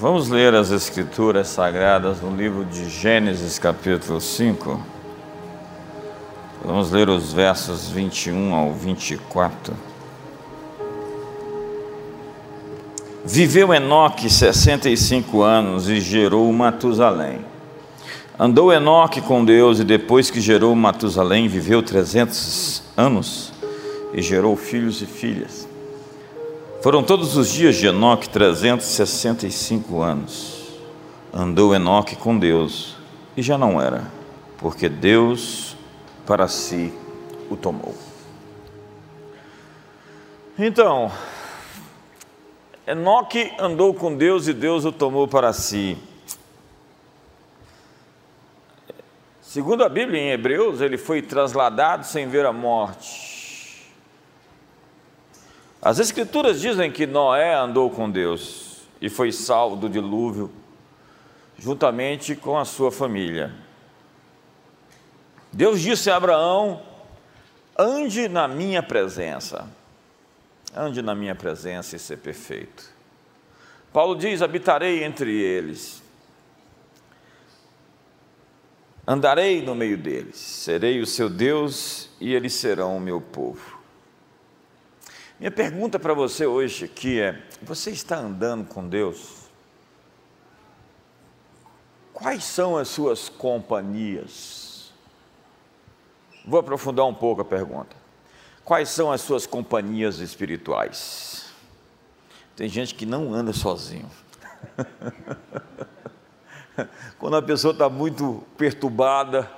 Vamos ler as Escrituras Sagradas no livro de Gênesis, capítulo 5. Vamos ler os versos 21 ao 24. Viveu Enoque 65 anos e gerou Matusalém. Andou Enoque com Deus e depois que gerou Matusalém, viveu 300 anos e gerou filhos e filhas. Foram todos os dias de Enoque 365 anos. Andou Enoque com Deus e já não era, porque Deus para si o tomou. Então, Enoque andou com Deus e Deus o tomou para si. Segundo a Bíblia em Hebreus, ele foi trasladado sem ver a morte. As Escrituras dizem que Noé andou com Deus e foi salvo do dilúvio, juntamente com a sua família. Deus disse a Abraão: ande na minha presença, ande na minha presença e ser perfeito. Paulo diz: habitarei entre eles, andarei no meio deles, serei o seu Deus e eles serão o meu povo. Minha pergunta para você hoje aqui é: você está andando com Deus? Quais são as suas companhias? Vou aprofundar um pouco a pergunta. Quais são as suas companhias espirituais? Tem gente que não anda sozinho. Quando a pessoa está muito perturbada,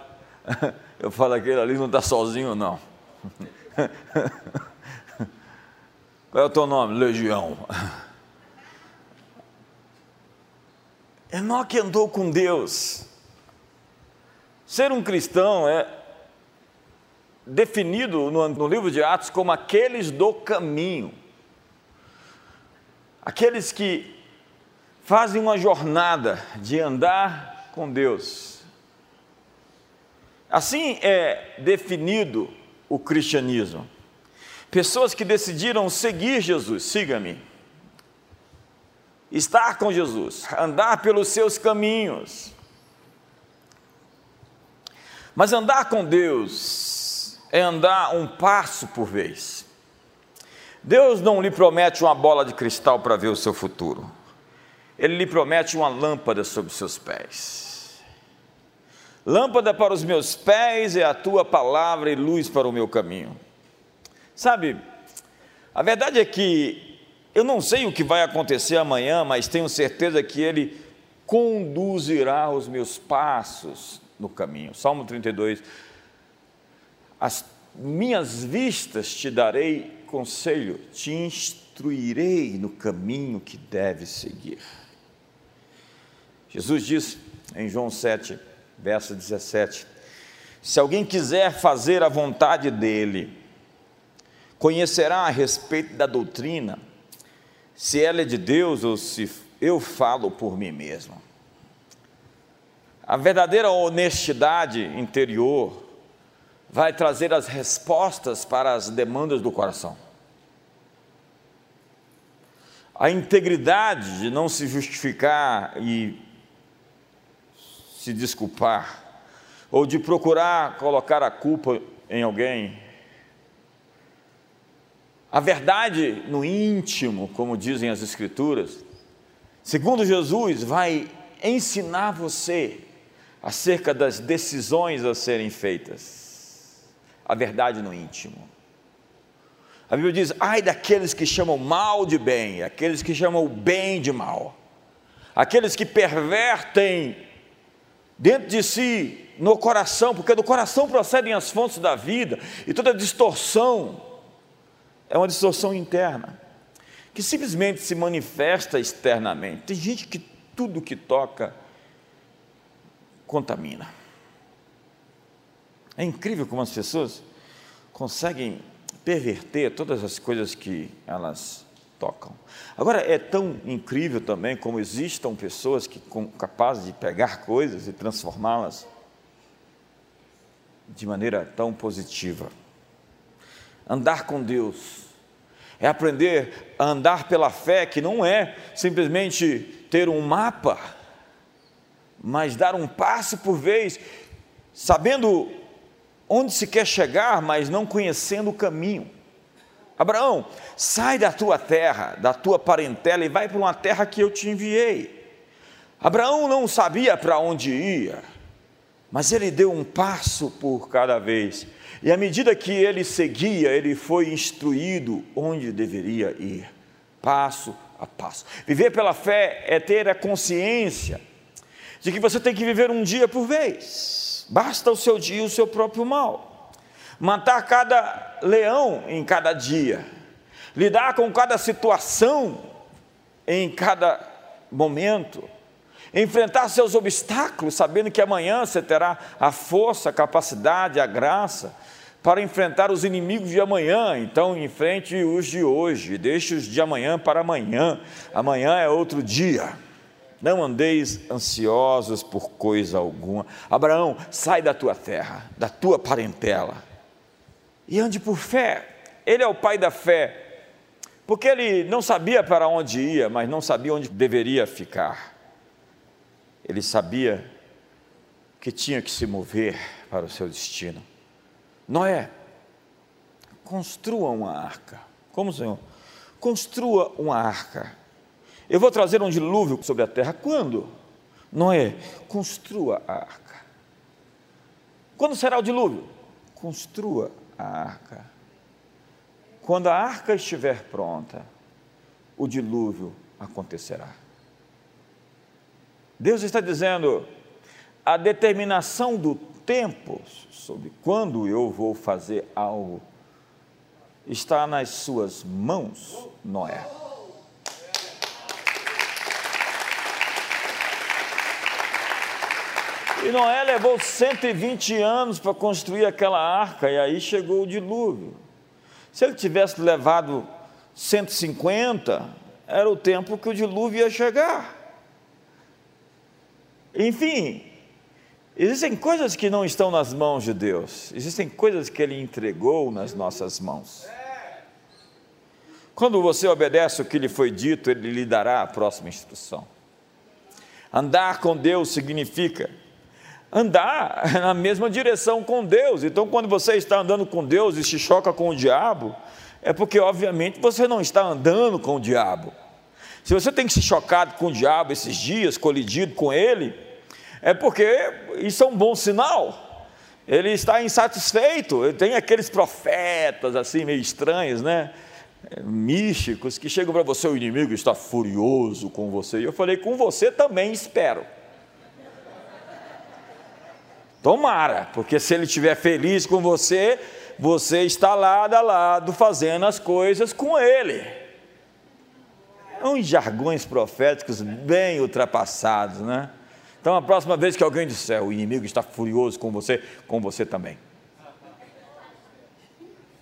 eu falo aquele ali não está sozinho, não. Qual é o teu nome? Legião. Enoque andou com Deus. Ser um cristão é definido no, no, livro de Atos como aqueles do caminho, aqueles que fazem uma jornada de andar com Deus. Assim é definido o cristianismo. Pessoas que decidiram seguir Jesus, siga-me. Estar com Jesus, andar pelos seus caminhos. Mas andar com Deus é andar um passo por vez. Deus não lhe promete uma bola de cristal para ver o seu futuro. Ele lhe promete uma lâmpada sobre seus pés. Lâmpada para os meus pés é a tua palavra e luz para o meu caminho. Sabe, a verdade é que eu não sei o que vai acontecer amanhã, mas tenho certeza que Ele conduzirá os meus passos no caminho. Salmo 32. As minhas vistas te darei conselho, te instruirei no caminho que deves seguir. Jesus diz em João 7, verso 17: Se alguém quiser fazer a vontade dele, conhecerá a respeito da doutrina, se ela é de Deus ou se eu falo por mim mesmo. A verdadeira honestidade interior vai trazer as respostas para as demandas do coração. A integridade de não se justificar e se desculpar, ou de procurar colocar a culpa em alguém, a verdade no íntimo, como dizem as Escrituras, segundo Jesus, vai ensinar você acerca das decisões a serem feitas. A verdade no íntimo. A Bíblia diz: ai daqueles que chamam mal de bem, aqueles que chamam o bem de mal, aqueles que pervertem dentro de si, no coração, porque do coração procedem as fontes da vida, e toda distorção é uma distorção interna, que simplesmente se manifesta externamente. Tem gente que tudo que toca contamina. É incrível como as pessoas conseguem perverter todas as coisas que elas tocam. Agora, é tão incrível também como existam pessoas que são capazes de pegar coisas e transformá-las de maneira tão positiva. Andar com Deus é aprender a andar pela fé, que não é simplesmente ter um mapa, mas dar um passo por vez, sabendo onde se quer chegar, mas não conhecendo o caminho. Abraão, sai da tua terra, da tua parentela e vai para uma terra que eu te enviei. Abraão não sabia para onde ia, mas ele deu um passo por cada vez. E à medida que ele seguia, ele foi instruído onde deveria ir, passo a passo. Viver pela fé é ter a consciência de que você tem que viver um dia por vez. Basta o seu dia, o seu próprio mal. Matar cada leão em cada dia. Lidar com cada situação em cada momento enfrentar seus obstáculos, sabendo que amanhã você terá a força, a capacidade, a graça para enfrentar os inimigos de amanhã. Então, enfrente os de hoje, deixe os de amanhã para amanhã. Amanhã é outro dia. Não andeis ansiosos por coisa alguma. Abraão, sai da tua terra, da tua parentela, e ande por fé. Ele é o pai da fé, porque ele não sabia para onde ia, mas não sabia onde deveria ficar. Ele sabia que tinha que se mover para o seu destino. Noé, construa uma arca. Como, Senhor? Construa uma arca. Eu vou trazer um dilúvio sobre a terra. Quando? Noé, construa a arca. Quando será o dilúvio? Construa a arca. Quando a arca estiver pronta, o dilúvio acontecerá. Deus está dizendo: a determinação do tempo sobre quando eu vou fazer algo está nas suas mãos, Noé. E Noé levou 120 anos para construir aquela arca, e aí chegou o dilúvio. Se ele tivesse levado 150, era o tempo que o dilúvio ia chegar. Enfim, existem coisas que não estão nas mãos de Deus, existem coisas que Ele entregou nas nossas mãos. Quando você obedece o que lhe foi dito, Ele lhe dará a próxima instrução. Andar com Deus significa andar na mesma direção com Deus. Então, quando você está andando com Deus e se choca com o diabo, é porque, obviamente, você não está andando com o diabo. Se você tem que se chocado com o diabo esses dias, colidido com ele, é porque isso é um bom sinal. Ele está insatisfeito. Tem aqueles profetas assim meio estranhos, né? Místicos que chegam para você, o inimigo está furioso com você. E eu falei, com você também espero. Tomara, porque se ele estiver feliz com você, você está lado a lado fazendo as coisas com ele uns jargões proféticos bem ultrapassados, né? Então, a próxima vez que alguém disser, o inimigo está furioso com você, com você também.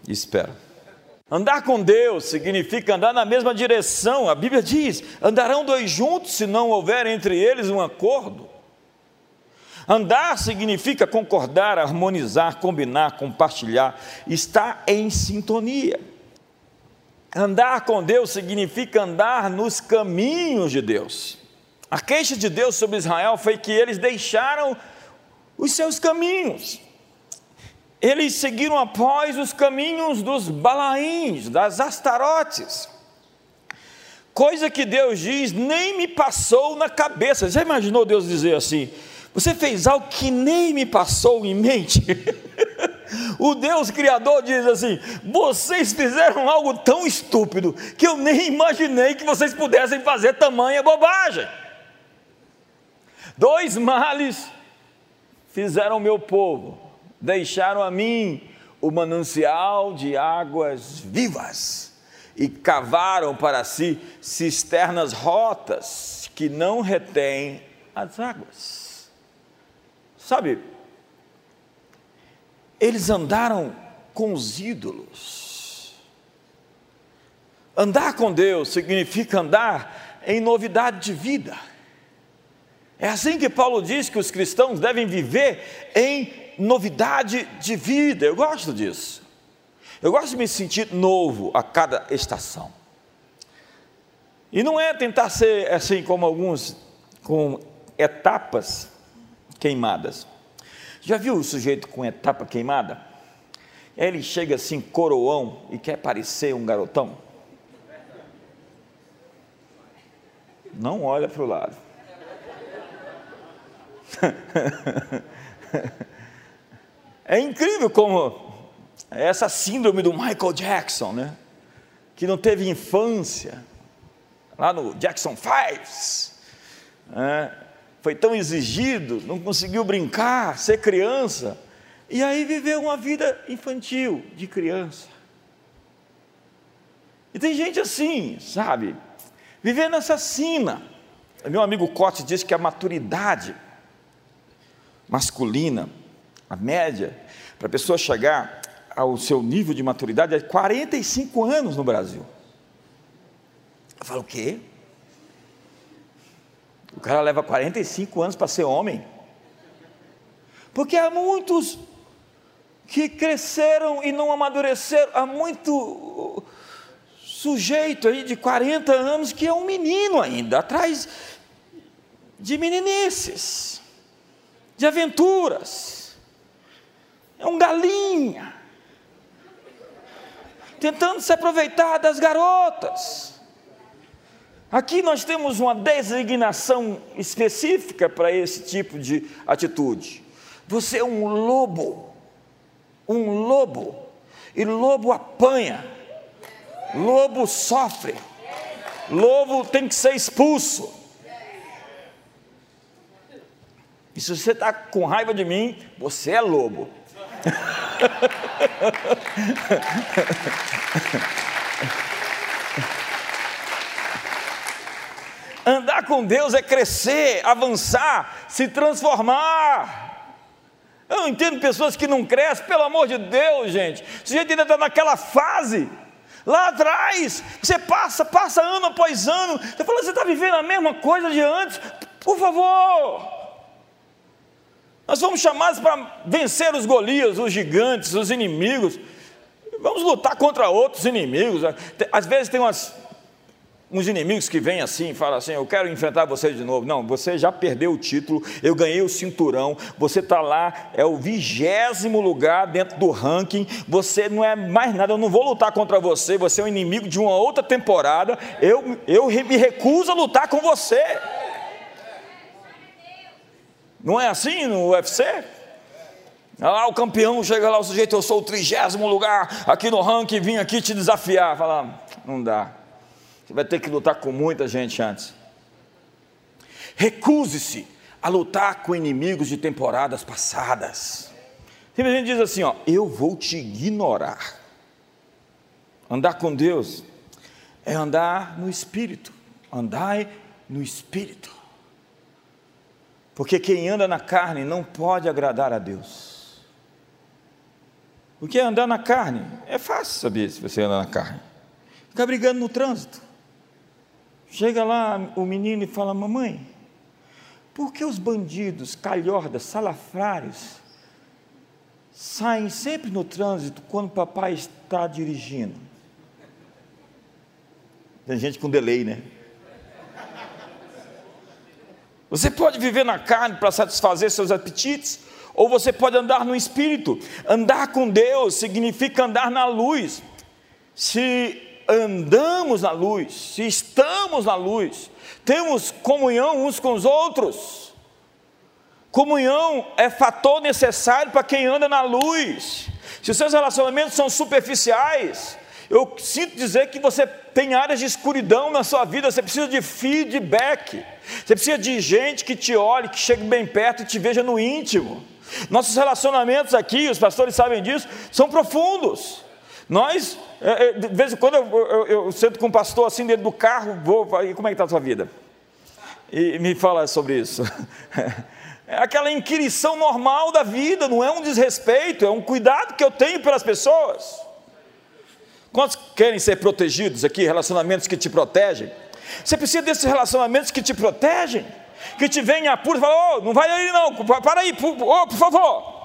Espera. Andar com Deus significa andar na mesma direção. A Bíblia diz: andarão dois juntos se não houver entre eles um acordo. Andar significa concordar, harmonizar, combinar, compartilhar, estar em sintonia. Andar com Deus significa andar nos caminhos de Deus. A queixa de Deus sobre Israel foi que eles deixaram os seus caminhos. Eles seguiram após os caminhos dos Balaíns, das Astarotes. Coisa que Deus diz, nem me passou na cabeça. Já imaginou Deus dizer assim: Você fez algo que nem me passou em mente? O Deus Criador diz assim: vocês fizeram algo tão estúpido que eu nem imaginei que vocês pudessem fazer tamanha bobagem. Dois males fizeram meu povo, deixaram a mim o manancial de águas vivas e cavaram para si cisternas rotas que não retêm as águas. Sabe, eles andaram com os ídolos. Andar com Deus significa andar em novidade de vida. É assim que Paulo diz que os cristãos devem viver em novidade de vida. Eu gosto disso. Eu gosto de me sentir novo a cada estação. E não é tentar ser assim como alguns, com etapas queimadas. Já viu o sujeito com etapa queimada? Ele chega assim, coroão, e quer parecer um garotão? Não olha para o lado. é incrível como essa síndrome do Michael Jackson, né? Que não teve infância, lá no Jackson Fives, né? Foi tão exigido, não conseguiu brincar, ser criança, e aí viveu uma vida infantil, de criança. E tem gente assim, sabe, vivendo essa sina. Meu amigo Cote diz que a maturidade masculina, a média, para a pessoa chegar ao seu nível de maturidade é 45 anos no Brasil. Eu falo, o quê? O cara leva 45 anos para ser homem. Porque há muitos que cresceram e não amadureceram, há muito sujeito aí de 40 anos que é um menino ainda, atrás de meninices, de aventuras. É um galinha tentando se aproveitar das garotas. Aqui nós temos uma designação específica para esse tipo de atitude. Você é um lobo, um lobo, e lobo apanha, lobo sofre, lobo tem que ser expulso. E se você está com raiva de mim, você é lobo. Andar com Deus é crescer, avançar, se transformar. Eu não entendo pessoas que não crescem, pelo amor de Deus, gente. O sujeito ainda está naquela fase. Lá atrás, você passa, passa ano após ano. Você fala, você está vivendo a mesma coisa de antes? Por favor. Nós fomos chamados para vencer os Golias, os gigantes, os inimigos. Vamos lutar contra outros inimigos. Às vezes tem umas, uns inimigos que vêm assim e falam assim: Eu quero enfrentar você de novo. Não, você já perdeu o título, eu ganhei o cinturão, você está lá, é o vigésimo lugar dentro do ranking, você não é mais nada, eu não vou lutar contra você, você é um inimigo de uma outra temporada, eu, eu me recuso a lutar com você. Não é assim no UFC? Lá o campeão chega lá, o sujeito, eu sou o trigésimo lugar aqui no ranking, vim aqui te desafiar. Fala, não dá. Você vai ter que lutar com muita gente antes. Recuse-se a lutar com inimigos de temporadas passadas. Simplesmente diz assim: ó, eu vou te ignorar. Andar com Deus é andar no Espírito. Andai no Espírito. Porque quem anda na carne não pode agradar a Deus. O que é andar na carne? É fácil saber se você anda na carne. Fica brigando no trânsito. Chega lá o menino e fala: Mamãe, por que os bandidos, calhordas, salafrários, saem sempre no trânsito quando o papai está dirigindo? Tem gente com delay, né? Você pode viver na carne para satisfazer seus apetites, ou você pode andar no espírito. Andar com Deus significa andar na luz. Se andamos na luz, se estamos na luz, temos comunhão uns com os outros. Comunhão é fator necessário para quem anda na luz. Se os seus relacionamentos são superficiais, eu sinto dizer que você tem áreas de escuridão na sua vida, você precisa de feedback, você precisa de gente que te olhe, que chegue bem perto e te veja no íntimo. Nossos relacionamentos aqui, os pastores sabem disso, são profundos. Nós, é, é, de vez em quando, eu, eu, eu sento com um pastor assim dentro do carro, vou, como é que está a sua vida? E me fala sobre isso. É aquela inquirição normal da vida, não é um desrespeito, é um cuidado que eu tenho pelas pessoas. Quantos querem ser protegidos aqui? Relacionamentos que te protegem? Você precisa desses relacionamentos que te protegem, que te vêm a pura e falam, oh, não vai aí não, para aí, oh, por favor.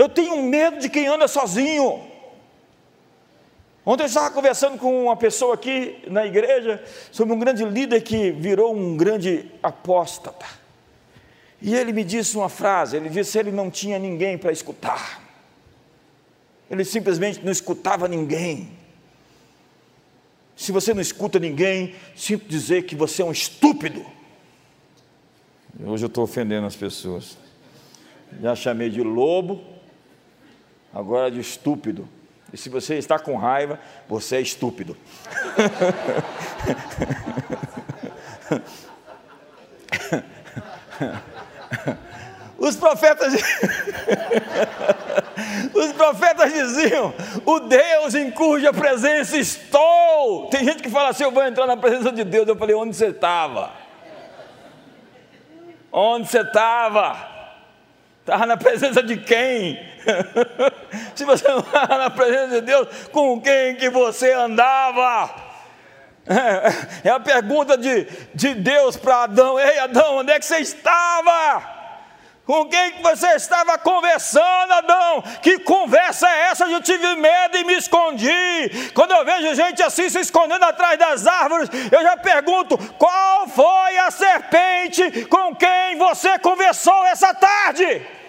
Eu tenho medo de quem anda sozinho. Ontem eu estava conversando com uma pessoa aqui na igreja sobre um grande líder que virou um grande apóstata. E ele me disse uma frase: ele disse que ele não tinha ninguém para escutar. Ele simplesmente não escutava ninguém. Se você não escuta ninguém, sinto dizer que você é um estúpido. Hoje eu estou ofendendo as pessoas. Já chamei de lobo, agora de estúpido. E se você está com raiva, você é estúpido. Os profetas, os profetas diziam: O Deus em cuja presença estou. Tem gente que fala assim: Eu vou entrar na presença de Deus. Eu falei: Onde você estava? Onde você estava? Estava na presença de quem? Se você não estava na presença de Deus, com quem que você andava? É a pergunta de, de Deus para Adão: Ei, Adão, onde é que você estava? Com quem que você estava conversando, Adão? Que conversa é essa? Eu tive medo e me escondi. Quando eu vejo gente assim se escondendo atrás das árvores, eu já pergunto: qual foi a serpente com quem você conversou essa tarde?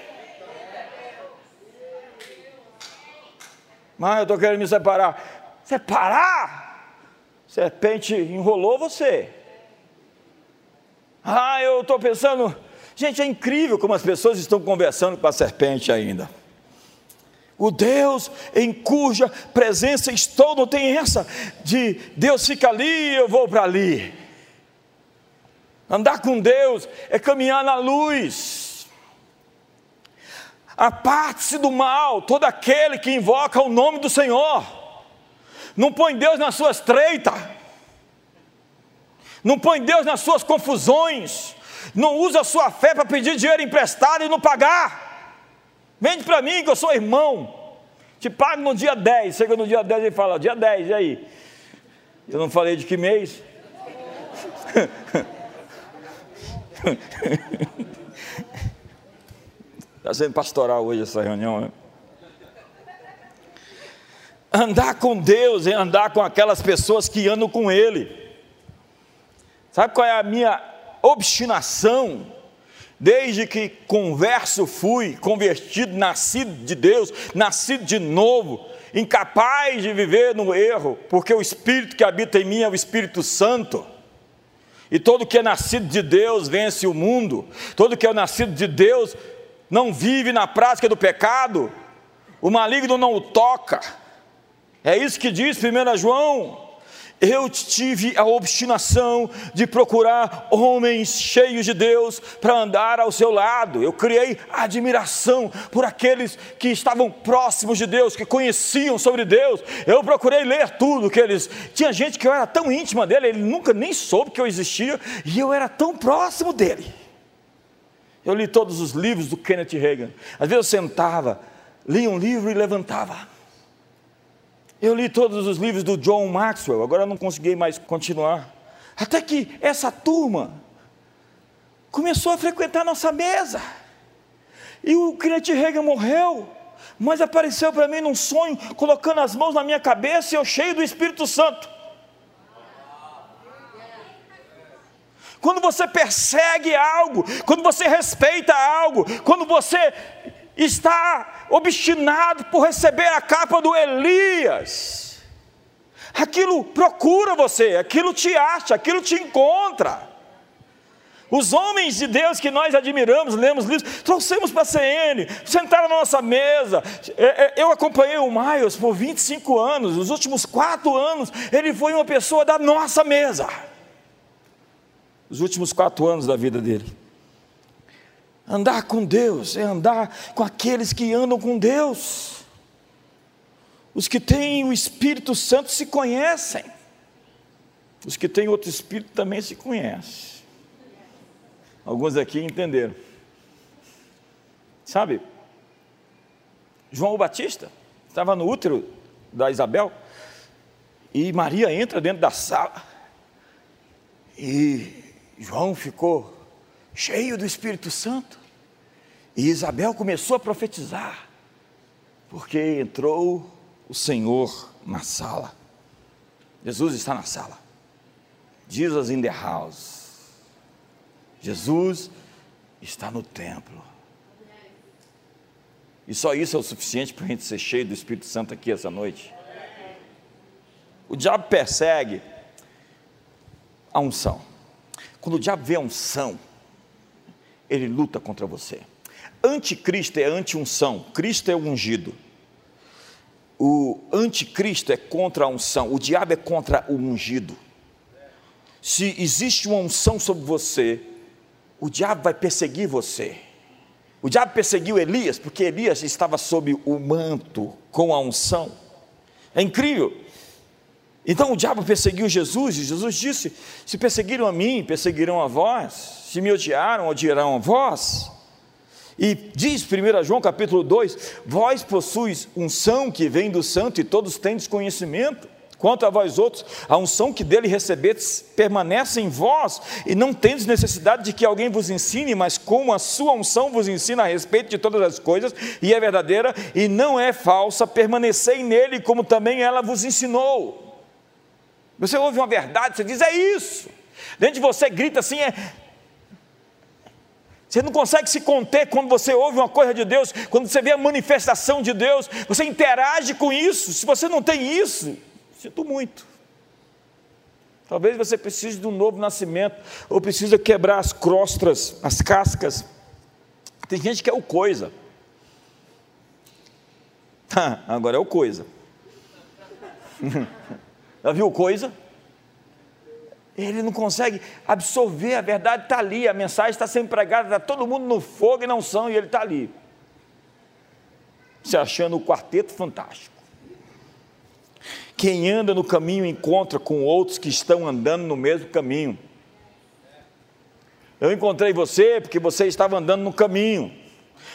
Mas eu estou querendo me separar. Separar? Serpente enrolou você. Ah, eu estou pensando Gente, é incrível como as pessoas estão conversando com a serpente ainda. O Deus em cuja presença estou, não tem essa de Deus fica ali, eu vou para ali. Andar com Deus é caminhar na luz. Aparte-se do mal, todo aquele que invoca o nome do Senhor. Não põe Deus nas suas treitas. Não põe Deus nas suas confusões não usa a sua fé para pedir dinheiro emprestado e não pagar. Vende para mim que eu sou irmão. Te pago no dia 10. Chega no dia 10 e fala, dia 10, e aí? Eu não falei de que mês? Está sendo pastoral hoje essa reunião, né? Andar com Deus é andar com aquelas pessoas que andam com Ele. Sabe qual é a minha obstinação, desde que converso fui, convertido, nascido de Deus, nascido de novo, incapaz de viver no erro, porque o Espírito que habita em mim é o Espírito Santo. E todo que é nascido de Deus vence o mundo, todo que é nascido de Deus não vive na prática do pecado, o maligno não o toca. É isso que diz 1 João eu tive a obstinação de procurar homens cheios de Deus para andar ao seu lado. Eu criei admiração por aqueles que estavam próximos de Deus, que conheciam sobre Deus. Eu procurei ler tudo que eles. Tinha gente que eu era tão íntima dele, ele nunca nem soube que eu existia, e eu era tão próximo dele. Eu li todos os livros do Kenneth Reagan. Às vezes eu sentava, lia um livro e levantava. Eu li todos os livros do John Maxwell, agora não consegui mais continuar. Até que essa turma começou a frequentar nossa mesa. E o crente Reagan morreu, mas apareceu para mim num sonho, colocando as mãos na minha cabeça e eu cheio do Espírito Santo. Quando você persegue algo, quando você respeita algo, quando você está obstinado por receber a capa do Elias. Aquilo procura você, aquilo te acha, aquilo te encontra. Os homens de Deus que nós admiramos, lemos livros, trouxemos para a CN, sentaram na nossa mesa. É, é, eu acompanhei o Miles por 25 anos, os últimos quatro anos, ele foi uma pessoa da nossa mesa. Os últimos quatro anos da vida dele. Andar com Deus é andar com aqueles que andam com Deus. Os que têm o Espírito Santo se conhecem. Os que têm outro Espírito também se conhecem. Alguns aqui entenderam. Sabe, João Batista estava no útero da Isabel e Maria entra dentro da sala e João ficou cheio do Espírito Santo. E Isabel começou a profetizar. Porque entrou o Senhor na sala. Jesus está na sala. Jesus in the house. Jesus está no templo. E só isso é o suficiente para a gente ser cheio do Espírito Santo aqui essa noite. O diabo persegue a unção. Quando o diabo vê a unção, ele luta contra você. Anticristo é anti-unção, Cristo é o ungido. O anticristo é contra a unção, o diabo é contra o ungido. Se existe uma unção sobre você, o diabo vai perseguir você. O diabo perseguiu Elias porque Elias estava sob o manto com a unção. É incrível. Então o diabo perseguiu Jesus e Jesus disse: Se perseguiram a mim, perseguirão a vós. Se me odiaram, odiarão a vós. E diz 1 João capítulo 2: Vós possuis unção que vem do santo e todos têm desconhecimento. Quanto a vós outros, a unção que dele recebetes permanece em vós, e não tendes necessidade de que alguém vos ensine, mas como a sua unção vos ensina a respeito de todas as coisas, e é verdadeira e não é falsa, permanecei nele, como também ela vos ensinou. Você ouve uma verdade, você diz, é isso. Dentro de você grita assim, é, você não consegue se conter quando você ouve uma coisa de Deus, quando você vê a manifestação de Deus, você interage com isso. Se você não tem isso, Sinto muito. Talvez você precise de um novo nascimento, ou precisa quebrar as crostras, as cascas. Tem gente que é o coisa. agora é o coisa. Já viu coisa? Ele não consegue absorver, a verdade está ali, a mensagem está sendo pregada, está todo mundo no fogo e não são, e ele está ali. Se achando o quarteto fantástico. Quem anda no caminho encontra com outros que estão andando no mesmo caminho. Eu encontrei você porque você estava andando no caminho.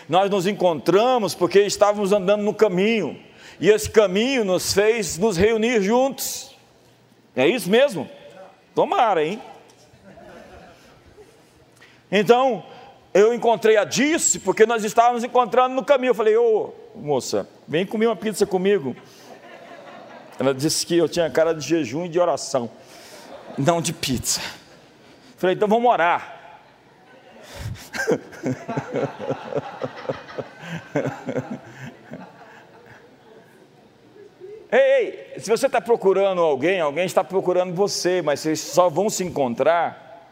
Nós nos encontramos porque estávamos andando no caminho. E esse caminho nos fez nos reunir juntos. É isso mesmo? Tomara, hein? Então, eu encontrei a Disse porque nós estávamos encontrando no caminho. Eu falei, ô moça, vem comer uma pizza comigo. Ela disse que eu tinha cara de jejum e de oração, não de pizza. Falei, então vamos orar. ei, se você está procurando alguém, alguém está procurando você, mas vocês só vão se encontrar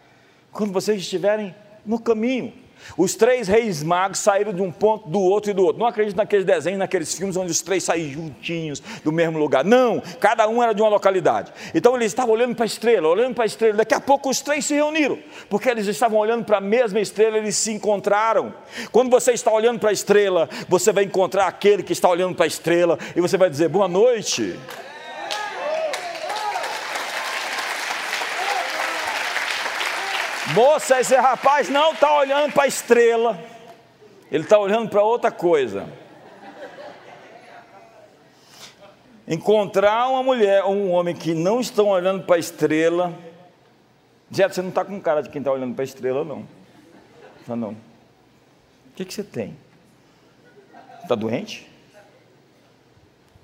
quando vocês estiverem no caminho. Os três reis magos saíram de um ponto do outro e do outro. Não acredito naqueles desenhos, naqueles filmes onde os três saem juntinhos do mesmo lugar. Não, cada um era de uma localidade. Então eles estavam olhando para a estrela, olhando para a estrela. Daqui a pouco os três se reuniram, porque eles estavam olhando para a mesma estrela, eles se encontraram. Quando você está olhando para a estrela, você vai encontrar aquele que está olhando para a estrela e você vai dizer: Boa noite. Moça, esse rapaz não está olhando para a estrela, ele está olhando para outra coisa. Encontrar uma mulher ou um homem que não estão olhando para a estrela. Jeto, você não está com cara de quem está olhando para a estrela, não. Não, não. O que, que você tem? Está doente?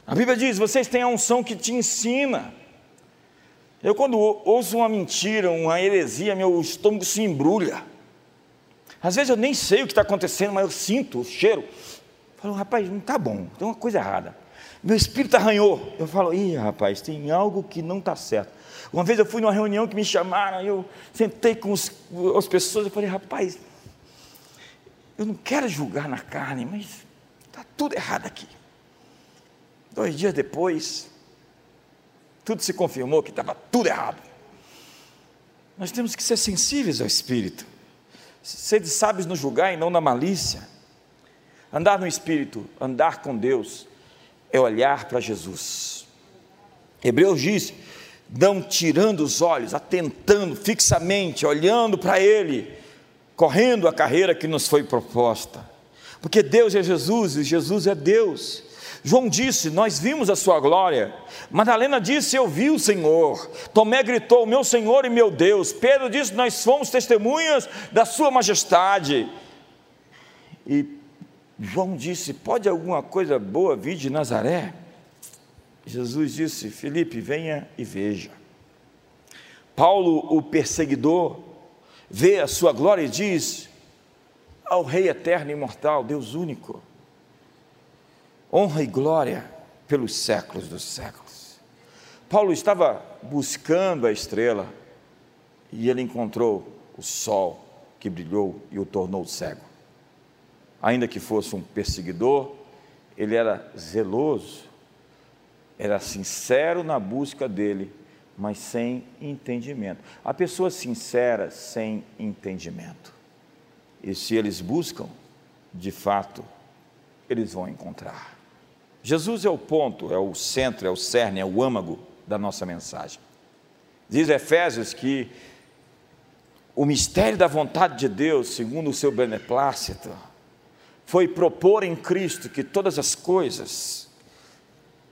A Bíblia diz: vocês têm a unção que te ensina. Eu, quando ouço uma mentira, uma heresia, meu estômago se embrulha. Às vezes eu nem sei o que está acontecendo, mas eu sinto o cheiro. Eu falo, rapaz, não está bom, tem uma coisa errada. Meu espírito arranhou. Eu falo, ih, rapaz, tem algo que não está certo. Uma vez eu fui numa reunião que me chamaram, eu sentei com os, as pessoas, eu falei, rapaz, eu não quero julgar na carne, mas está tudo errado aqui. Dois dias depois, tudo se confirmou que estava tudo errado. Nós temos que ser sensíveis ao Espírito, ser sábios no julgar e não na malícia. Andar no Espírito, andar com Deus, é olhar para Jesus. Hebreus diz: não tirando os olhos, atentando fixamente, olhando para Ele, correndo a carreira que nos foi proposta. Porque Deus é Jesus e Jesus é Deus. João disse: Nós vimos a sua glória. Madalena disse: Eu vi o Senhor. Tomé gritou: Meu Senhor e meu Deus. Pedro disse: Nós fomos testemunhas da sua majestade. E João disse: Pode alguma coisa boa vir de Nazaré? Jesus disse: Felipe, venha e veja. Paulo, o perseguidor, vê a sua glória e diz ao Rei eterno e imortal, Deus único, honra e glória pelos séculos dos séculos. Paulo estava buscando a estrela e ele encontrou o sol que brilhou e o tornou cego. Ainda que fosse um perseguidor, ele era zeloso, era sincero na busca dele, mas sem entendimento. Há pessoas sinceras sem entendimento. E se eles buscam, de fato, eles vão encontrar. Jesus é o ponto, é o centro, é o cerne, é o âmago da nossa mensagem. Diz Efésios que o mistério da vontade de Deus, segundo o seu beneplácito, foi propor em Cristo que todas as coisas,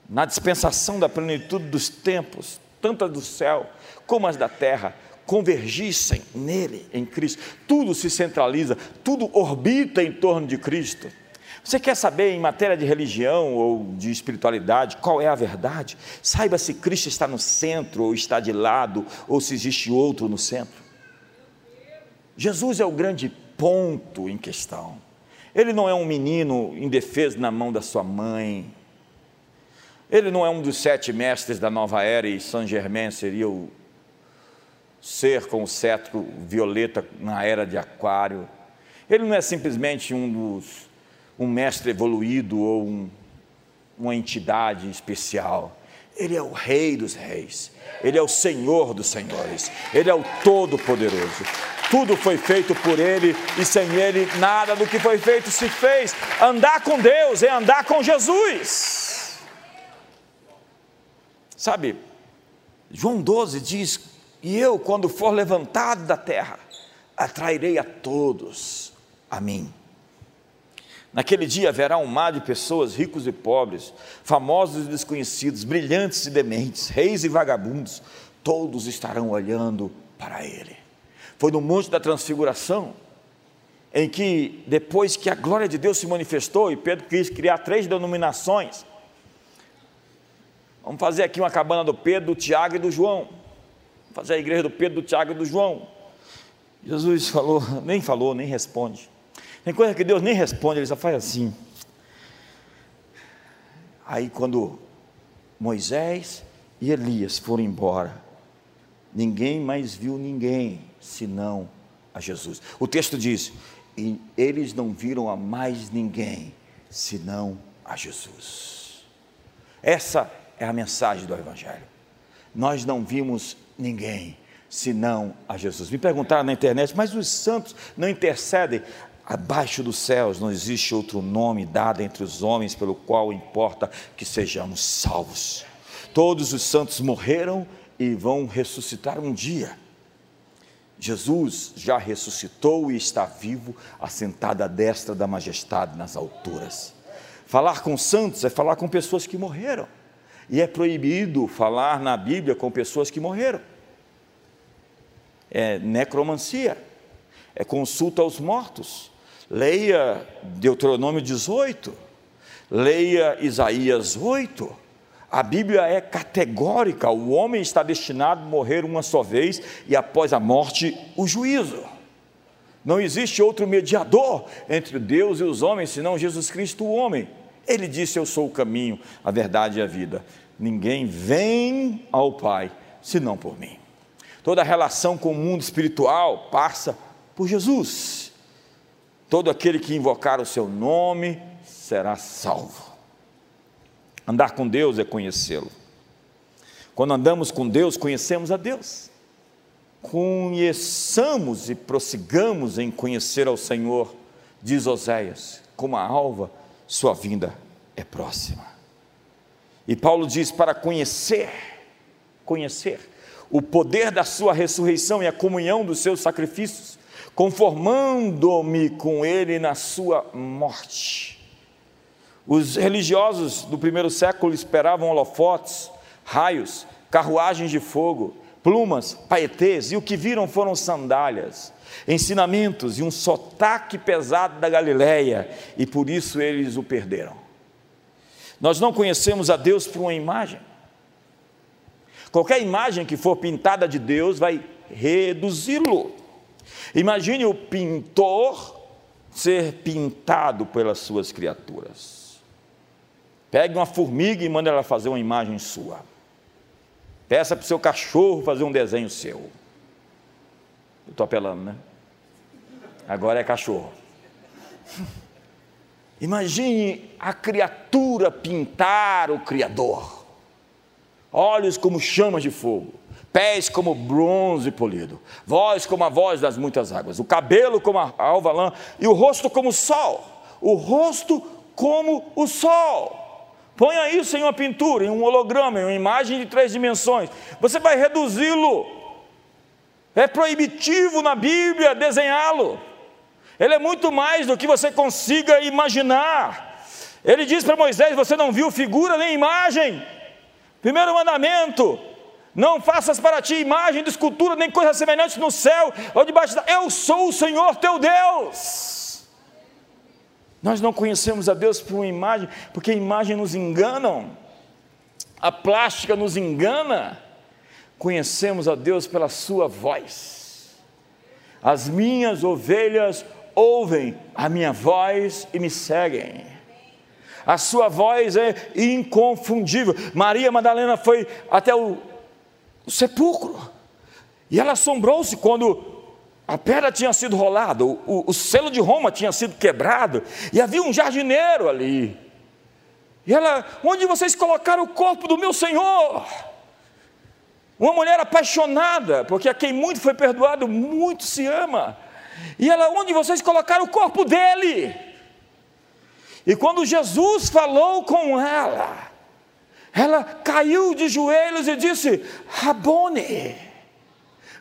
na dispensação da plenitude dos tempos, tanto as do céu como as da terra, convergissem nele, em Cristo. Tudo se centraliza, tudo orbita em torno de Cristo. Você quer saber em matéria de religião ou de espiritualidade qual é a verdade? Saiba se Cristo está no centro ou está de lado ou se existe outro no centro. Jesus é o grande ponto em questão. Ele não é um menino indefeso na mão da sua mãe. Ele não é um dos sete mestres da nova era e Saint Germain seria o ser com o cetro violeta na era de Aquário. Ele não é simplesmente um dos um mestre evoluído ou um, uma entidade especial. Ele é o Rei dos Reis, Ele é o Senhor dos Senhores, Ele é o Todo-Poderoso. Tudo foi feito por Ele e sem Ele nada do que foi feito se fez. Andar com Deus é andar com Jesus. Sabe, João 12 diz: E eu, quando for levantado da terra, atrairei a todos a mim. Naquele dia haverá um mar de pessoas, ricos e pobres, famosos e desconhecidos, brilhantes e dementes, reis e vagabundos, todos estarão olhando para Ele. Foi no Monte da Transfiguração, em que, depois que a glória de Deus se manifestou, e Pedro quis criar três denominações, vamos fazer aqui uma cabana do Pedro, do Tiago e do João, vamos fazer a igreja do Pedro, do Tiago e do João. Jesus falou, nem falou, nem responde. Tem coisa que Deus nem responde, ele só faz assim. Aí quando Moisés e Elias foram embora, ninguém mais viu ninguém senão a Jesus. O texto diz: e eles não viram a mais ninguém senão a Jesus. Essa é a mensagem do Evangelho. Nós não vimos ninguém senão a Jesus. Me perguntaram na internet, mas os santos não intercedem? Abaixo dos céus não existe outro nome dado entre os homens pelo qual importa que sejamos salvos. Todos os santos morreram e vão ressuscitar um dia. Jesus já ressuscitou e está vivo, assentado à destra da majestade nas alturas. Falar com santos é falar com pessoas que morreram. E é proibido falar na Bíblia com pessoas que morreram. É necromancia, é consulta aos mortos Leia Deuteronômio 18, leia Isaías 8. A Bíblia é categórica: o homem está destinado a morrer uma só vez e após a morte, o juízo. Não existe outro mediador entre Deus e os homens senão Jesus Cristo, o homem. Ele disse: Eu sou o caminho, a verdade e a vida. Ninguém vem ao Pai senão por mim. Toda relação com o mundo espiritual passa por Jesus. Todo aquele que invocar o seu nome será salvo. Andar com Deus é conhecê-lo. Quando andamos com Deus, conhecemos a Deus. Conheçamos e prossigamos em conhecer ao Senhor, diz Oséias, como a alva, sua vinda é próxima. E Paulo diz: para conhecer, conhecer o poder da sua ressurreição e a comunhão dos seus sacrifícios, conformando-me com ele na sua morte. Os religiosos do primeiro século esperavam holofotes, raios, carruagens de fogo, plumas, paetês, e o que viram foram sandálias, ensinamentos e um sotaque pesado da Galileia, e por isso eles o perderam. Nós não conhecemos a Deus por uma imagem. Qualquer imagem que for pintada de Deus vai reduzi-lo. Imagine o pintor ser pintado pelas suas criaturas. Pegue uma formiga e mande ela fazer uma imagem sua. Peça para o seu cachorro fazer um desenho seu. Eu estou apelando, né? Agora é cachorro. Imagine a criatura pintar o Criador. Olhos como chamas de fogo, pés como bronze polido, voz como a voz das muitas águas, o cabelo como a alva lã e o rosto como o sol. O rosto como o sol. Ponha isso em uma pintura, em um holograma, em uma imagem de três dimensões. Você vai reduzi-lo. É proibitivo na Bíblia desenhá-lo. Ele é muito mais do que você consiga imaginar. Ele diz para Moisés: Você não viu figura nem imagem. Primeiro mandamento: Não faças para ti imagem de escultura, nem coisa semelhante no céu ou debaixo da. Eu sou o Senhor teu Deus. Nós não conhecemos a Deus por uma imagem, porque imagens nos enganam, a plástica nos engana. Conhecemos a Deus pela Sua voz. As minhas ovelhas ouvem a minha voz e me seguem. A sua voz é inconfundível. Maria Madalena foi até o, o sepulcro e ela assombrou-se quando a pedra tinha sido rolada, o, o, o, selo de Roma tinha sido quebrado, e havia um jardineiro ali. E ela, onde vocês colocaram o corpo do meu Senhor? Uma mulher apaixonada, porque a quem muito foi perdoado, muito se ama. E ela, onde vocês colocaram o corpo dele? E quando Jesus falou com ela, ela caiu de joelhos e disse: Rabone,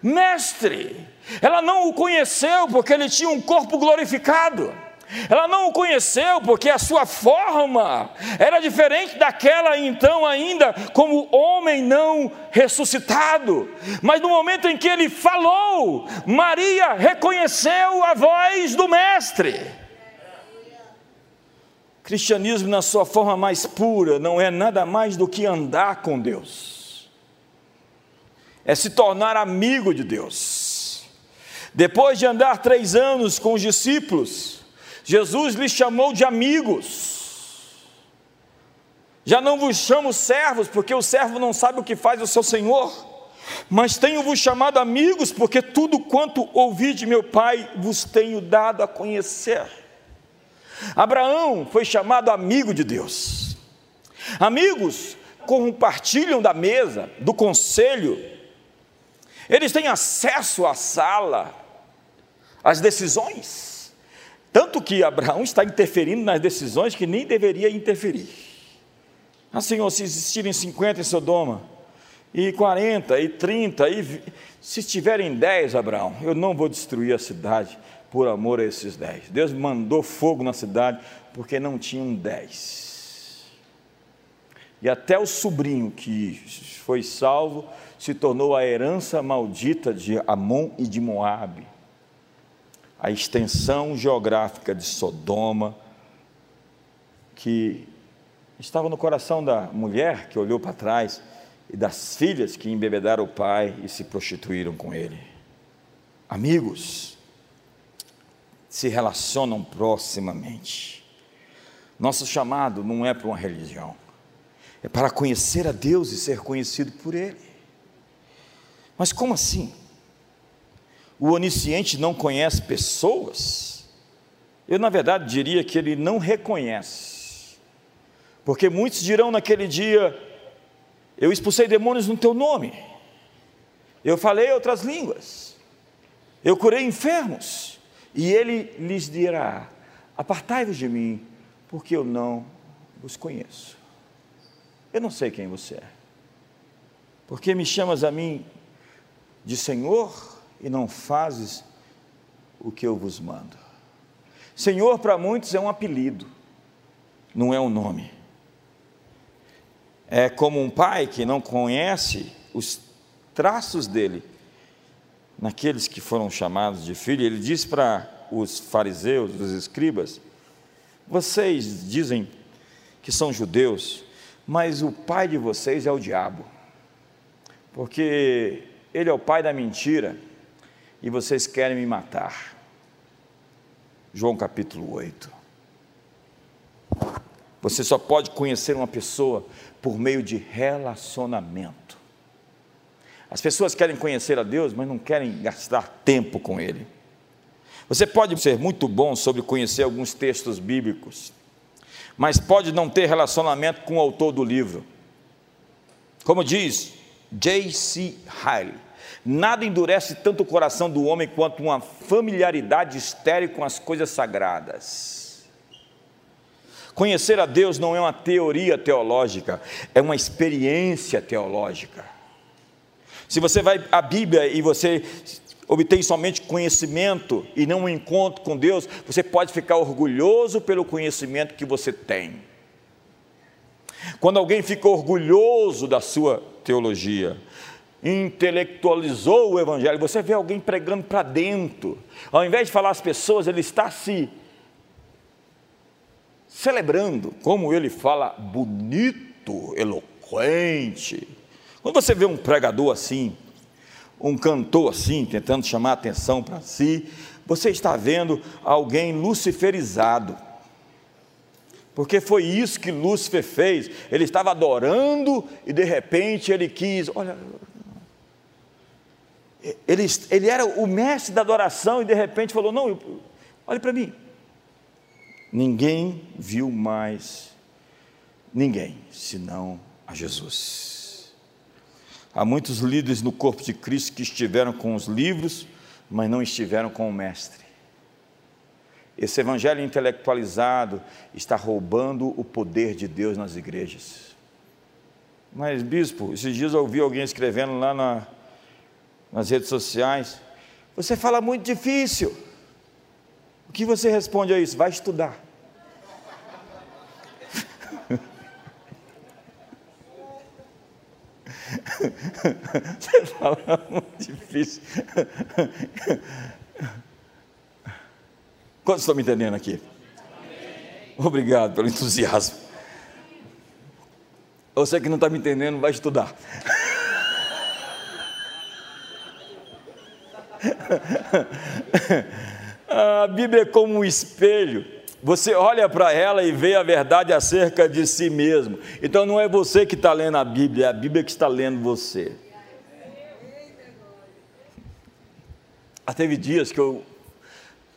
mestre. Ela não o conheceu porque ele tinha um corpo glorificado. Ela não o conheceu porque a sua forma era diferente daquela então ainda como homem não ressuscitado. Mas no momento em que ele falou, Maria reconheceu a voz do mestre. Cristianismo na sua forma mais pura não é nada mais do que andar com Deus. É se tornar amigo de Deus depois de andar três anos com os discípulos, Jesus lhes chamou de amigos. Já não vos chamo servos, porque o servo não sabe o que faz o seu senhor, mas tenho-vos chamado amigos, porque tudo quanto ouvi de meu Pai vos tenho dado a conhecer. Abraão foi chamado amigo de Deus. Amigos compartilham da mesa, do conselho, eles têm acesso à sala, as decisões. Tanto que Abraão está interferindo nas decisões que nem deveria interferir. Ah, Senhor, se existirem 50 em Sodoma, e 40, e 30, e se estiverem 10, Abraão, eu não vou destruir a cidade por amor a esses 10. Deus mandou fogo na cidade porque não tinham 10. E até o sobrinho que foi salvo se tornou a herança maldita de Amon e de Moabe a extensão geográfica de Sodoma, que estava no coração da mulher que olhou para trás e das filhas que embebedaram o pai e se prostituíram com ele. Amigos, se relacionam proximamente. Nosso chamado não é para uma religião, é para conhecer a Deus e ser conhecido por Ele. Mas como assim? o onisciente não conhece pessoas, eu na verdade diria que ele não reconhece, porque muitos dirão naquele dia: Eu expulsei demônios no teu nome, eu falei outras línguas, eu curei enfermos, e ele lhes dirá: Apartai-vos de mim, porque eu não vos conheço. Eu não sei quem você é, porque me chamas a mim de Senhor, e não fazes o que eu vos mando. Senhor, para muitos, é um apelido, não é um nome. É como um pai que não conhece os traços dele naqueles que foram chamados de filho. Ele diz para os fariseus, os escribas: Vocês dizem que são judeus, mas o pai de vocês é o diabo, porque ele é o pai da mentira e vocês querem me matar. João capítulo 8. Você só pode conhecer uma pessoa por meio de relacionamento. As pessoas querem conhecer a Deus, mas não querem gastar tempo com Ele. Você pode ser muito bom sobre conhecer alguns textos bíblicos, mas pode não ter relacionamento com o autor do livro. Como diz J.C. Hyle, nada endurece tanto o coração do homem quanto uma familiaridade estéril com as coisas sagradas. Conhecer a Deus não é uma teoria teológica, é uma experiência teológica. Se você vai à Bíblia e você obtém somente conhecimento e não um encontro com Deus, você pode ficar orgulhoso pelo conhecimento que você tem. Quando alguém fica orgulhoso da sua teologia, intelectualizou o Evangelho, você vê alguém pregando para dentro, ao invés de falar às pessoas, ele está se celebrando, como ele fala bonito, eloquente. Quando você vê um pregador assim, um cantor assim, tentando chamar atenção para si, você está vendo alguém luciferizado. Porque foi isso que Lúcifer fez. Ele estava adorando e de repente ele quis, olha, ele, ele era o mestre da adoração e de repente falou: Não, olhe para mim. Ninguém viu mais ninguém senão a Jesus. Há muitos líderes no corpo de Cristo que estiveram com os livros, mas não estiveram com o Mestre. Esse evangelho intelectualizado está roubando o poder de Deus nas igrejas. Mas, bispo, esses dias eu ouvi alguém escrevendo lá na, nas redes sociais: Você fala muito difícil. O que você responde a isso? Vai estudar. Você fala muito difícil. Quantos estão me entendendo aqui? Obrigado pelo entusiasmo. Você que não está me entendendo, vai estudar. A Bíblia é como um espelho você olha para ela e vê a verdade acerca de si mesmo. Então não é você que está lendo a Bíblia, é a Bíblia que está lendo você. Ah, teve dias que eu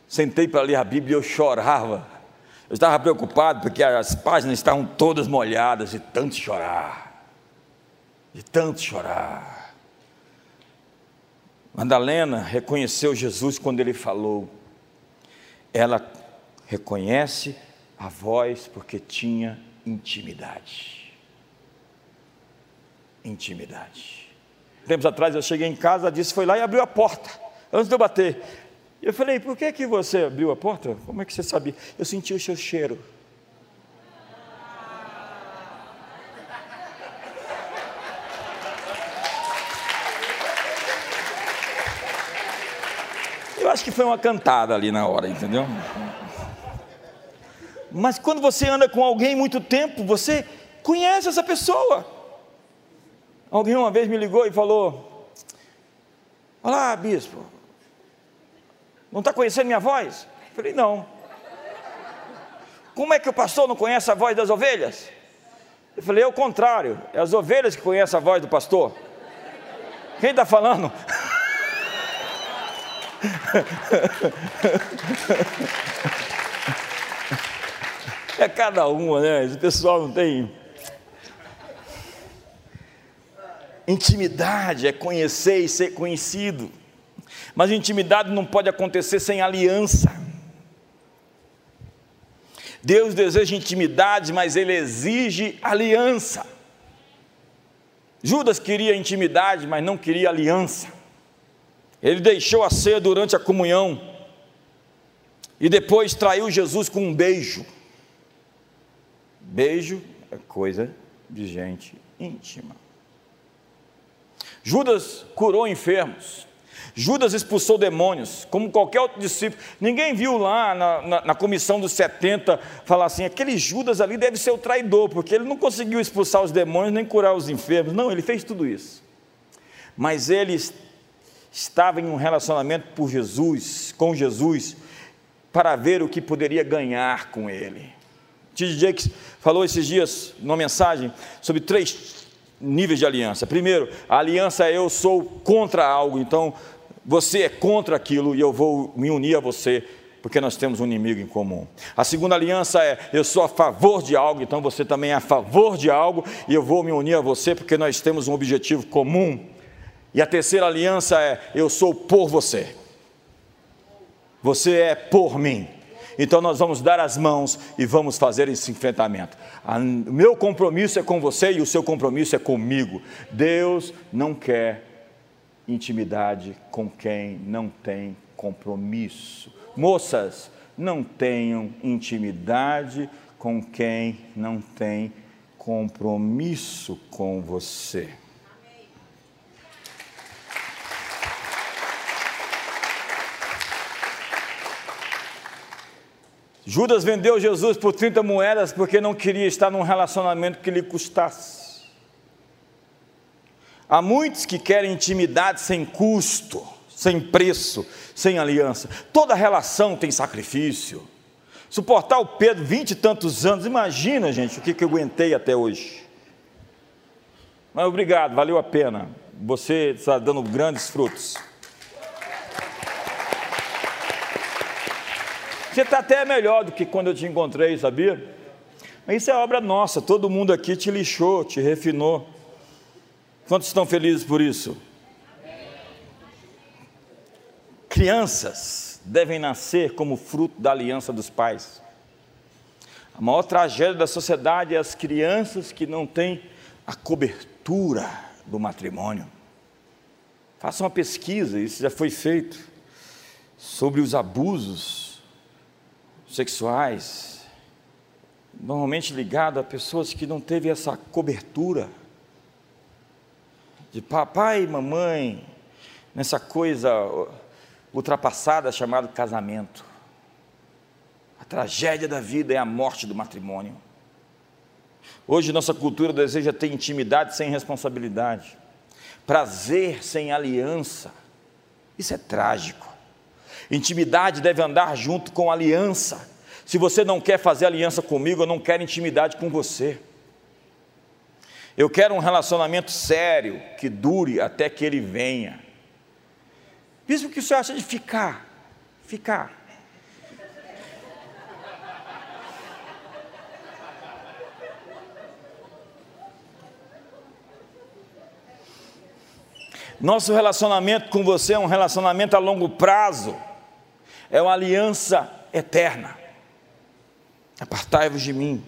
sentei para ler a Bíblia e eu chorava. Eu estava preocupado porque as páginas estavam todas molhadas de tanto chorar. De tanto chorar. Madalena reconheceu Jesus quando ele falou. Ela reconhece a voz porque tinha intimidade. Intimidade. Tempos atrás eu cheguei em casa, disse, foi lá e abriu a porta, antes de eu bater. Eu falei, por que, que você abriu a porta? Como é que você sabia? Eu senti o seu cheiro. Eu acho que foi uma cantada ali na hora, entendeu? Mas quando você anda com alguém muito tempo, você conhece essa pessoa. Alguém uma vez me ligou e falou: Olá, bispo, não está conhecendo minha voz? Eu falei: Não. Como é que o pastor não conhece a voz das ovelhas? Eu falei: É o contrário, é as ovelhas que conhecem a voz do pastor. Quem está falando? É cada uma, né? Esse pessoal não tem. Intimidade é conhecer e ser conhecido. Mas intimidade não pode acontecer sem aliança. Deus deseja intimidade, mas Ele exige aliança. Judas queria intimidade, mas não queria aliança. Ele deixou a ceia durante a comunhão e depois traiu Jesus com um beijo. Beijo é coisa de gente íntima. Judas curou enfermos. Judas expulsou demônios, como qualquer outro discípulo. Ninguém viu lá na, na, na, comissão dos 70 falar assim: aquele Judas ali deve ser o traidor, porque ele não conseguiu expulsar os demônios nem curar os enfermos. Não, ele fez tudo isso. Mas ele estava em um relacionamento por Jesus, com Jesus, para ver o que poderia ganhar com ele. T.D. Jakes falou esses dias, numa mensagem, sobre três níveis de aliança. Primeiro, a aliança é eu sou contra algo, então você é contra aquilo e eu vou me unir a você, porque nós temos um inimigo em comum. A segunda aliança é eu sou a favor de algo, então você também é a favor de algo e eu vou me unir a você, porque nós temos um objetivo comum. E a terceira aliança é eu sou por você. Você é por mim. Então nós vamos dar as mãos e vamos fazer esse enfrentamento. O meu compromisso é com você e o seu compromisso é comigo. Deus não quer intimidade com quem não tem compromisso. Moças, não tenham intimidade com quem não tem compromisso com você. Judas vendeu Jesus por 30 moedas porque não queria estar num relacionamento que lhe custasse. Há muitos que querem intimidade sem custo, sem preço, sem aliança. Toda relação tem sacrifício. Suportar o Pedro vinte e tantos anos, imagina, gente, o que, que eu aguentei até hoje. Mas obrigado, valeu a pena. Você está dando grandes frutos. Você está até melhor do que quando eu te encontrei, sabia? Mas isso é obra nossa, todo mundo aqui te lixou, te refinou. Quantos estão felizes por isso? Crianças devem nascer como fruto da aliança dos pais. A maior tragédia da sociedade é as crianças que não têm a cobertura do matrimônio. Faça uma pesquisa, isso já foi feito, sobre os abusos sexuais, normalmente ligado a pessoas que não teve essa cobertura de papai e mamãe, nessa coisa ultrapassada chamada casamento. A tragédia da vida é a morte do matrimônio. Hoje nossa cultura deseja ter intimidade sem responsabilidade, prazer sem aliança. Isso é trágico. Intimidade deve andar junto com aliança. Se você não quer fazer aliança comigo, eu não quero intimidade com você. Eu quero um relacionamento sério, que dure até que ele venha. Bispo, o que o senhor acha de ficar? Ficar. Nosso relacionamento com você é um relacionamento a longo prazo, é uma aliança eterna. Apartai-vos de mim,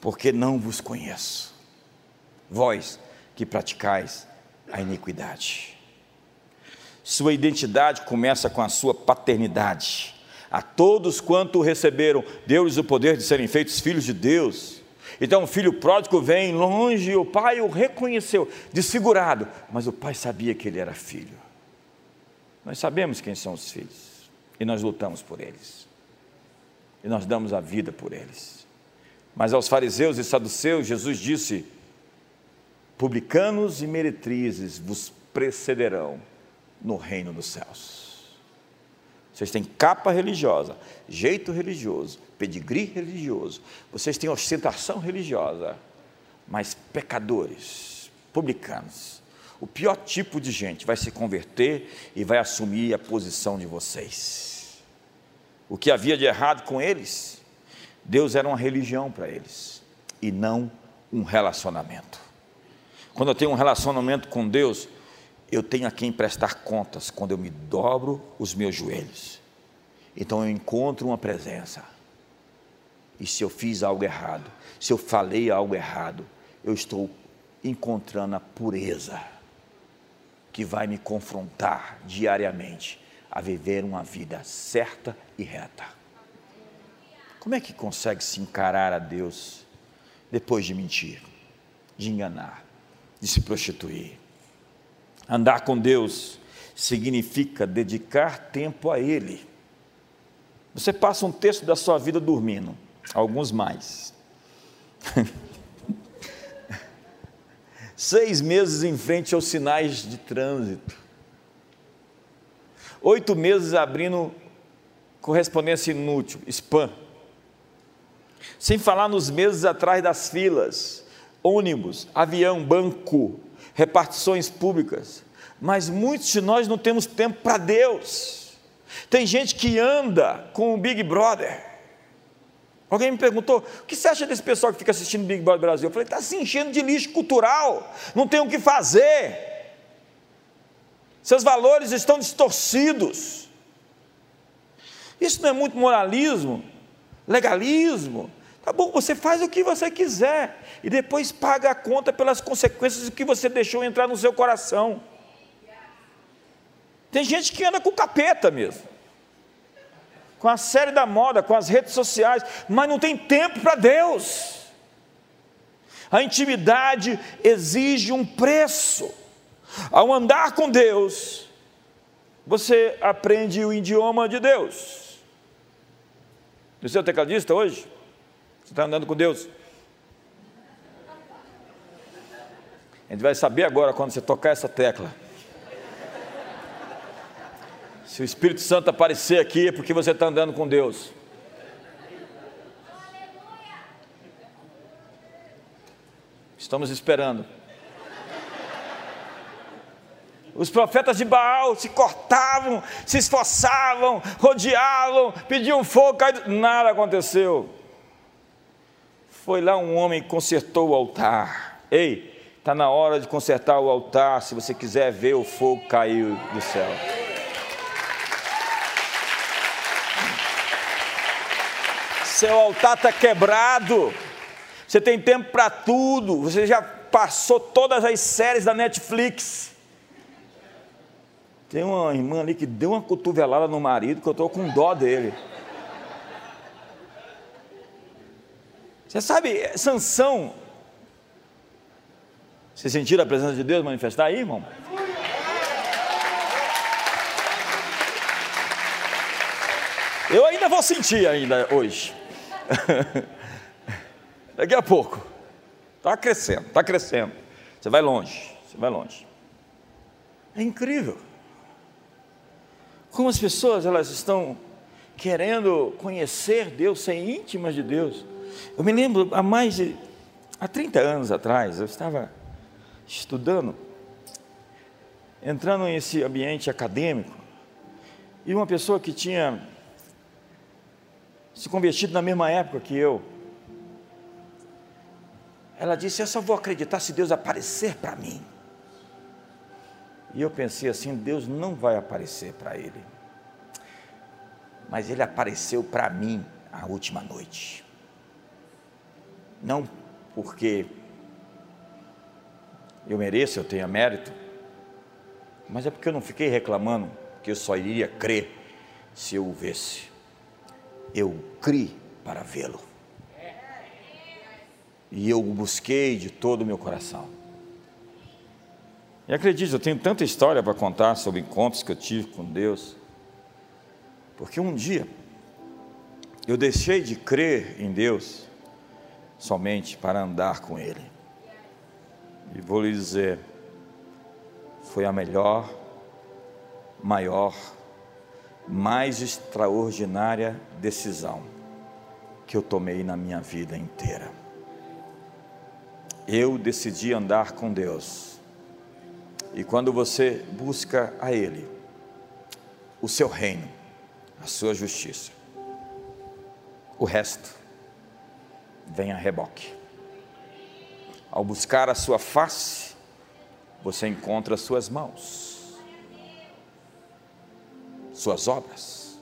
porque não vos conheço vós que praticais a iniquidade. Sua identidade começa com a sua paternidade. A todos quanto receberam, deu-lhes o poder de serem feitos filhos de Deus. Então o filho pródigo vem longe, o pai o reconheceu, desfigurado, mas o pai sabia que ele era filho. Nós sabemos quem são os filhos e nós lutamos por eles, e nós damos a vida por eles. Mas aos fariseus e saduceus, Jesus disse: publicanos e meretrizes vos precederão no reino dos céus. Vocês têm capa religiosa, jeito religioso, pedigree religioso, vocês têm ostentação religiosa, mas pecadores, publicanos, o pior tipo de gente vai se converter e vai assumir a posição de vocês. O que havia de errado com eles? Deus era uma religião para eles e não um relacionamento. Quando eu tenho um relacionamento com Deus, eu tenho a quem prestar contas quando eu me dobro os meus joelhos. Então eu encontro uma presença. E se eu fiz algo errado, se eu falei algo errado, eu estou encontrando a pureza que vai me confrontar diariamente a viver uma vida certa e reta. Como é que consegue se encarar a Deus depois de mentir, de enganar? de se prostituir, Andar com Deus significa dedicar tempo a Ele. Você passa um terço da sua vida dormindo, alguns mais. Seis meses em frente aos sinais de trânsito. Oito meses abrindo correspondência inútil, spam. Sem falar nos meses atrás das filas, ônibus, avião, banco, repartições públicas. Mas muitos de nós não temos tempo para Deus. Tem gente que anda com o Big Brother. Alguém me perguntou: o que você acha desse pessoal que fica assistindo Big Brother Brasil? Eu falei: está se enchendo de lixo cultural, não tem o que fazer. Seus valores estão distorcidos. Isso não é muito moralismo, legalismo. Tá bom, você faz o que você quiser e depois paga a conta pelas consequências do que você deixou entrar no seu coração. Tem gente que anda com capeta mesmo, com a série da moda, com as redes sociais, mas não tem tempo para Deus. A intimidade exige um preço. Ao andar com Deus, você aprende o idioma de Deus. Você é o tecladista hoje? Você está andando com Deus. A gente vai saber agora quando você tocar essa tecla. Se o Espírito Santo aparecer aqui é porque você está andando com Deus. Estamos esperando. Os profetas de Baal se cortavam, se esforçavam, rodeavam, pediam fogo, nada aconteceu. Foi lá um homem que consertou o altar. Ei, está na hora de consertar o altar se você quiser ver o fogo cair do céu. Seu altar está quebrado. Você tem tempo para tudo. Você já passou todas as séries da Netflix. Tem uma irmã ali que deu uma cotovelada no marido que eu estou com dó dele. Você sabe, Sansão. Você sentiram a presença de Deus manifestar aí, irmão? Eu ainda vou sentir ainda hoje. Daqui a pouco. Está crescendo, está crescendo. Você vai longe, você vai longe. É incrível. Como as pessoas elas estão querendo conhecer Deus, ser íntimas de Deus. Eu me lembro, há mais de há 30 anos atrás, eu estava estudando, entrando nesse ambiente acadêmico, e uma pessoa que tinha se convertido na mesma época que eu, ela disse: Eu só vou acreditar se Deus aparecer para mim. E eu pensei assim: Deus não vai aparecer para ele, mas ele apareceu para mim a última noite não porque eu mereço, eu tenha mérito, mas é porque eu não fiquei reclamando que eu só iria crer se eu o visse. Eu criei para vê-lo. E eu o busquei de todo o meu coração. E acredite, eu tenho tanta história para contar sobre encontros que eu tive com Deus. Porque um dia eu deixei de crer em Deus somente para andar com Ele. E vou lhe dizer, foi a melhor, maior, mais extraordinária decisão que eu tomei na minha vida inteira. Eu decidi andar com Deus. E quando você busca a Ele, o seu reino, a sua justiça, o resto vem a reboque. Ao buscar a sua face, você encontra suas mãos, suas obras,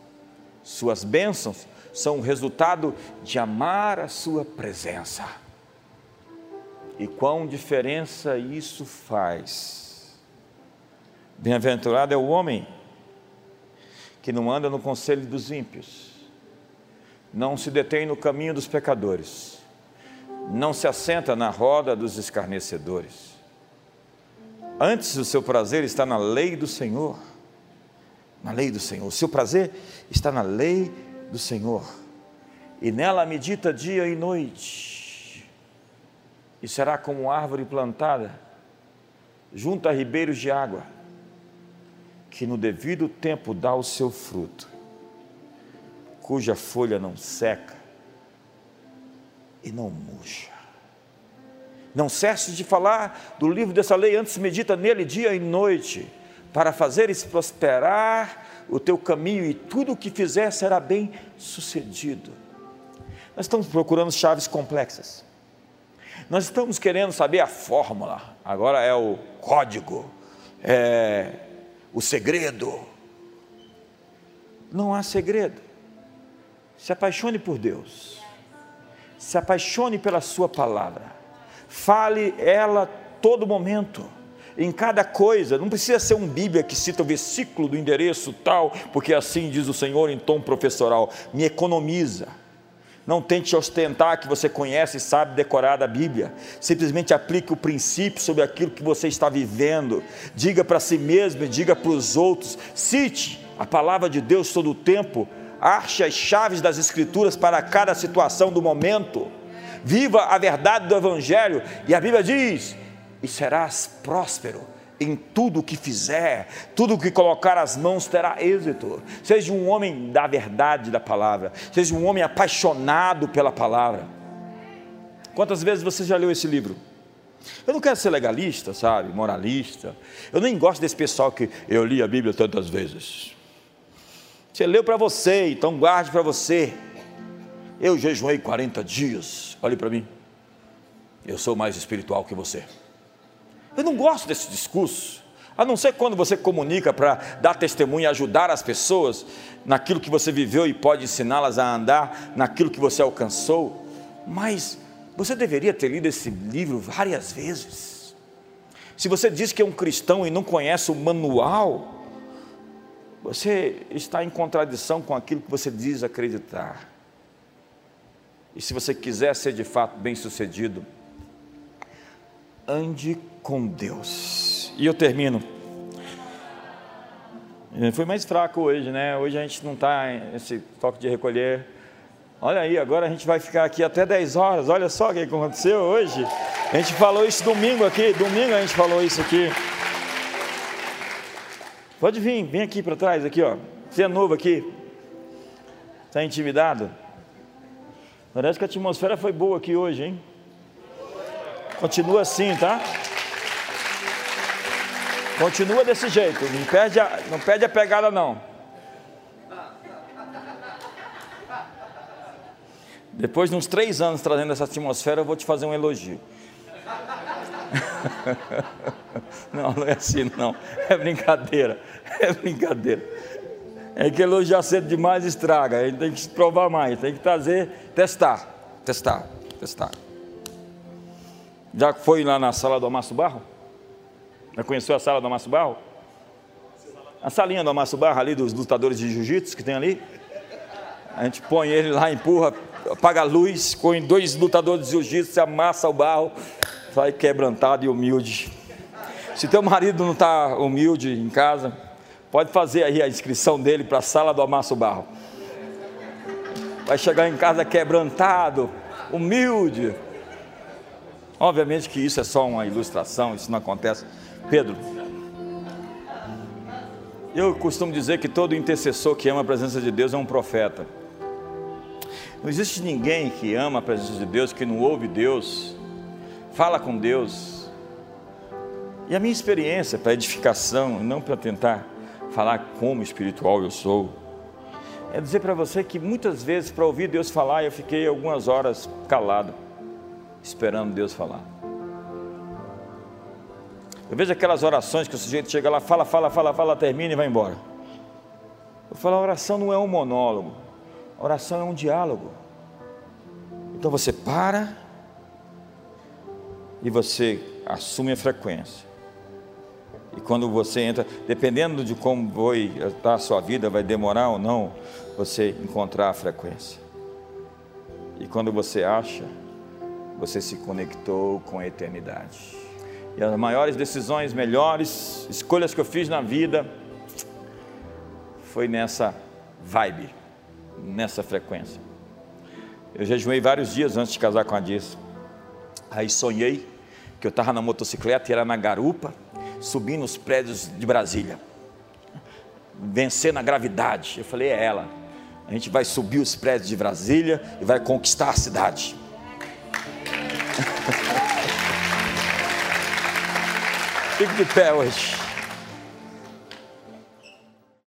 suas bênçãos são o resultado de amar a sua presença. E quão diferença isso faz. Bem-aventurado é o homem que não anda no conselho dos ímpios, não se detém no caminho dos pecadores, não se assenta na roda dos escarnecedores, Antes o seu prazer está na lei do Senhor. Na lei do Senhor. O seu prazer está na lei do Senhor. E nela medita dia e noite. E será como árvore plantada junto a ribeiros de água, que no devido tempo dá o seu fruto, cuja folha não seca e não murcha. Não cesse de falar do livro dessa lei, antes medita nele dia e noite, para fazeres prosperar o teu caminho e tudo o que fizer será bem sucedido. Nós estamos procurando chaves complexas. Nós estamos querendo saber a fórmula, agora é o código, é o segredo. Não há segredo. Se apaixone por Deus, se apaixone pela Sua palavra Fale ela todo momento, em cada coisa, não precisa ser um Bíblia que cita o versículo do endereço tal, porque assim diz o Senhor em tom professoral, me economiza. Não tente ostentar que você conhece e sabe decorar a Bíblia. Simplesmente aplique o princípio sobre aquilo que você está vivendo. Diga para si mesmo e diga para os outros. Cite a palavra de Deus todo o tempo. Ache as chaves das Escrituras para cada situação do momento viva a verdade do Evangelho, e a Bíblia diz: e serás próspero em tudo o que fizer, tudo o que colocar as mãos terá êxito. Seja um homem da verdade da palavra, seja um homem apaixonado pela palavra. Quantas vezes você já leu esse livro? Eu não quero ser legalista, sabe, moralista. Eu nem gosto desse pessoal que eu li a Bíblia tantas vezes. Você leu para você, então guarde para você. Eu jejuei 40 dias. Olhe para mim. Eu sou mais espiritual que você. Eu não gosto desse discurso. A não ser quando você comunica para dar testemunho e ajudar as pessoas naquilo que você viveu e pode ensiná-las a andar naquilo que você alcançou. Mas você deveria ter lido esse livro várias vezes. Se você diz que é um cristão e não conhece o manual, você está em contradição com aquilo que você diz acreditar. E se você quiser ser de fato bem-sucedido, ande com Deus. E eu termino. Foi mais fraco hoje, né? Hoje a gente não está nesse toque de recolher. Olha aí, agora a gente vai ficar aqui até 10 horas. Olha só o que aconteceu hoje. A gente falou isso domingo aqui. Domingo a gente falou isso aqui. Pode vir, vem aqui para trás, aqui, ó. Você é novo aqui. Está intimidado? Parece que a atmosfera foi boa aqui hoje, hein? Continua assim, tá? Continua desse jeito, não perde a, não perde a pegada não. Depois de uns três anos trazendo essa atmosfera, eu vou te fazer um elogio. Não, não é assim não. É brincadeira. É brincadeira. É que elogiar cedo demais estraga. A gente tem que provar mais, tem que trazer, testar, testar, testar. Já foi lá na sala do Amasso Barro? Já conheceu a sala do Amasso Barro? A salinha do Amasso Barro ali dos lutadores de jiu-jitsu que tem ali. A gente põe ele lá, empurra, apaga a luz, põe dois lutadores de jiu-jitsu, amassa o barro, sai quebrantado e humilde. Se teu marido não está humilde em casa, Pode fazer aí a inscrição dele para a sala do Amasso Barro. Vai chegar em casa quebrantado, humilde. Obviamente que isso é só uma ilustração, isso não acontece. Pedro, eu costumo dizer que todo intercessor que ama a presença de Deus é um profeta. Não existe ninguém que ama a presença de Deus, que não ouve Deus, fala com Deus. E a minha experiência para edificação, não para tentar falar como espiritual eu sou, é dizer para você que muitas vezes, para ouvir Deus falar, eu fiquei algumas horas calado, esperando Deus falar. Eu vejo aquelas orações que o sujeito chega lá, fala, fala, fala, fala, termina e vai embora. Eu falo, a oração não é um monólogo, a oração é um diálogo. Então você para e você assume a frequência. E quando você entra, dependendo de como vai estar a sua vida, vai demorar ou não, você encontrar a frequência. E quando você acha, você se conectou com a eternidade. E as maiores decisões, melhores escolhas que eu fiz na vida foi nessa vibe, nessa frequência. Eu jejuei vários dias antes de casar com a Dias. Aí sonhei que eu estava na motocicleta e era na garupa, subindo os prédios de Brasília, vencendo a gravidade. Eu falei, é ela. A gente vai subir os prédios de Brasília e vai conquistar a cidade. Fique de pé.